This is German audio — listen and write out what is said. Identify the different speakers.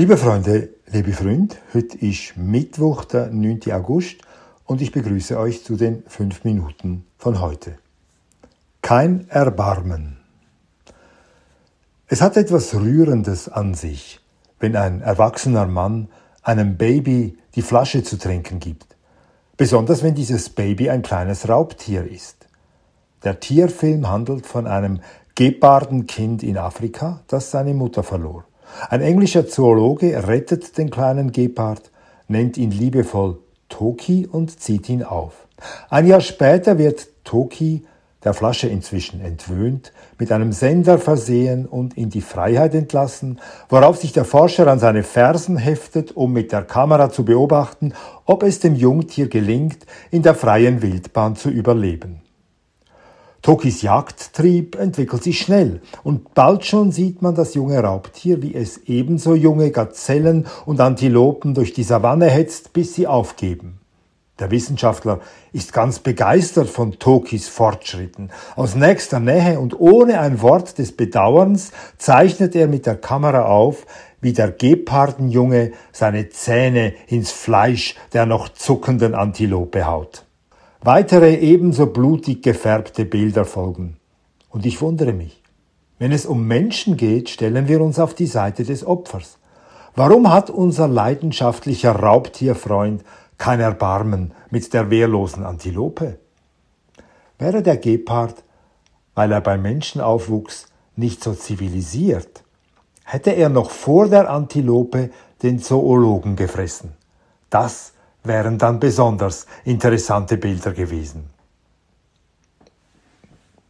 Speaker 1: Liebe Freunde, liebe Freunde, heute ist Mittwoch, der 9. August und ich begrüße euch zu den fünf Minuten von heute. Kein Erbarmen. Es hat etwas Rührendes an sich, wenn ein erwachsener Mann einem Baby die Flasche zu trinken gibt, besonders wenn dieses Baby ein kleines Raubtier ist. Der Tierfilm handelt von einem Gepardenkind in Afrika, das seine Mutter verlor. Ein englischer Zoologe rettet den kleinen Gepard, nennt ihn liebevoll Toki und zieht ihn auf. Ein Jahr später wird Toki, der Flasche inzwischen entwöhnt, mit einem Sender versehen und in die Freiheit entlassen, worauf sich der Forscher an seine Fersen heftet, um mit der Kamera zu beobachten, ob es dem Jungtier gelingt, in der freien Wildbahn zu überleben. Tokis Jagdtrieb entwickelt sich schnell und bald schon sieht man das junge Raubtier, wie es ebenso junge Gazellen und Antilopen durch die Savanne hetzt, bis sie aufgeben. Der Wissenschaftler ist ganz begeistert von Tokis Fortschritten. Aus nächster Nähe und ohne ein Wort des Bedauerns zeichnet er mit der Kamera auf, wie der Gepardenjunge seine Zähne ins Fleisch der noch zuckenden Antilope haut. Weitere ebenso blutig gefärbte Bilder folgen. Und ich wundere mich. Wenn es um Menschen geht, stellen wir uns auf die Seite des Opfers. Warum hat unser leidenschaftlicher Raubtierfreund kein Erbarmen mit der wehrlosen Antilope? Wäre der Gepard, weil er bei Menschen aufwuchs, nicht so zivilisiert, hätte er noch vor der Antilope den Zoologen gefressen. Das wären dann besonders interessante Bilder gewesen.